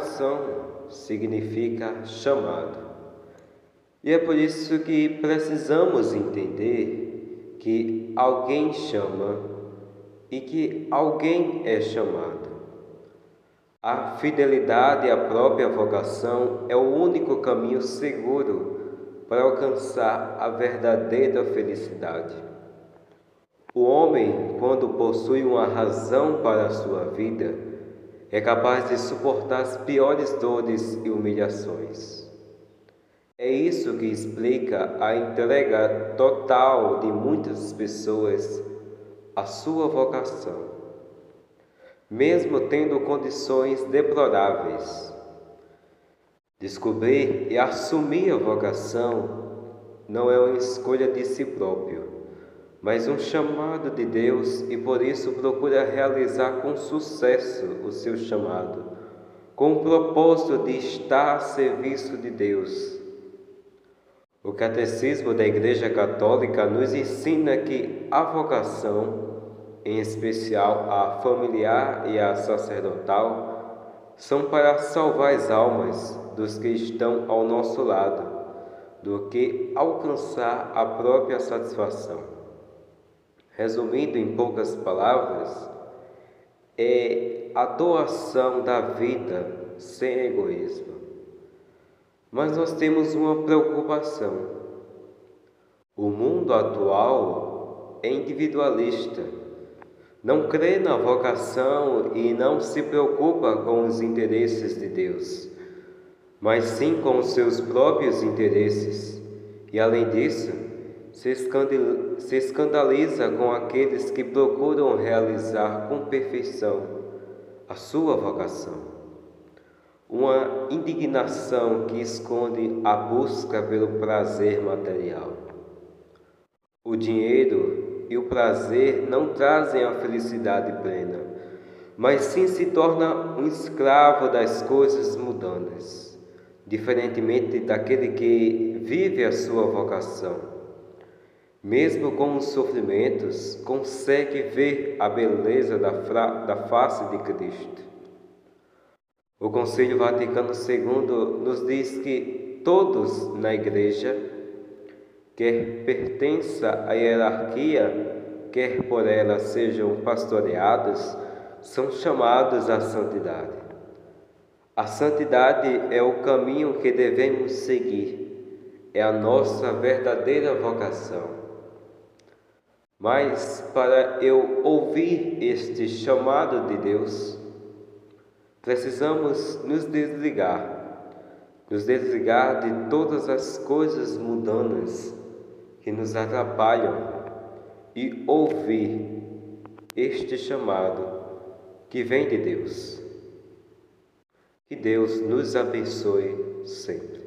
vocação significa chamado. E é por isso que precisamos entender que alguém chama e que alguém é chamado. A fidelidade à própria vocação é o único caminho seguro para alcançar a verdadeira felicidade. O homem, quando possui uma razão para a sua vida, é capaz de suportar as piores dores e humilhações. É isso que explica a entrega total de muitas pessoas à sua vocação, mesmo tendo condições deploráveis. Descobrir e assumir a vocação não é uma escolha de si próprio, mas um chamado de Deus e por isso procura realizar com sucesso o seu chamado, com o propósito de estar a serviço de Deus. O Catecismo da Igreja Católica nos ensina que a vocação, em especial a familiar e a sacerdotal, são para salvar as almas dos que estão ao nosso lado, do que alcançar a própria satisfação. Resumindo em poucas palavras, é a doação da vida sem egoísmo. Mas nós temos uma preocupação. O mundo atual é individualista não crê na vocação e não se preocupa com os interesses de Deus, mas sim com os seus próprios interesses, e além disso, se escandaliza com aqueles que procuram realizar com perfeição a sua vocação. Uma indignação que esconde a busca pelo prazer material. O dinheiro e o prazer não trazem a felicidade plena, mas sim se torna um escravo das coisas mudanas, diferentemente daquele que vive a sua vocação. Mesmo com os sofrimentos, consegue ver a beleza da, da face de Cristo. O Conselho Vaticano II nos diz que todos na Igreja quer pertença à hierarquia, quer por ela sejam pastoreados, são chamados à santidade. A santidade é o caminho que devemos seguir, é a nossa verdadeira vocação. Mas para eu ouvir este chamado de Deus, precisamos nos desligar, nos desligar de todas as coisas mundanas que nos atrapalham e ouvir este chamado que vem de Deus. Que Deus nos abençoe sempre.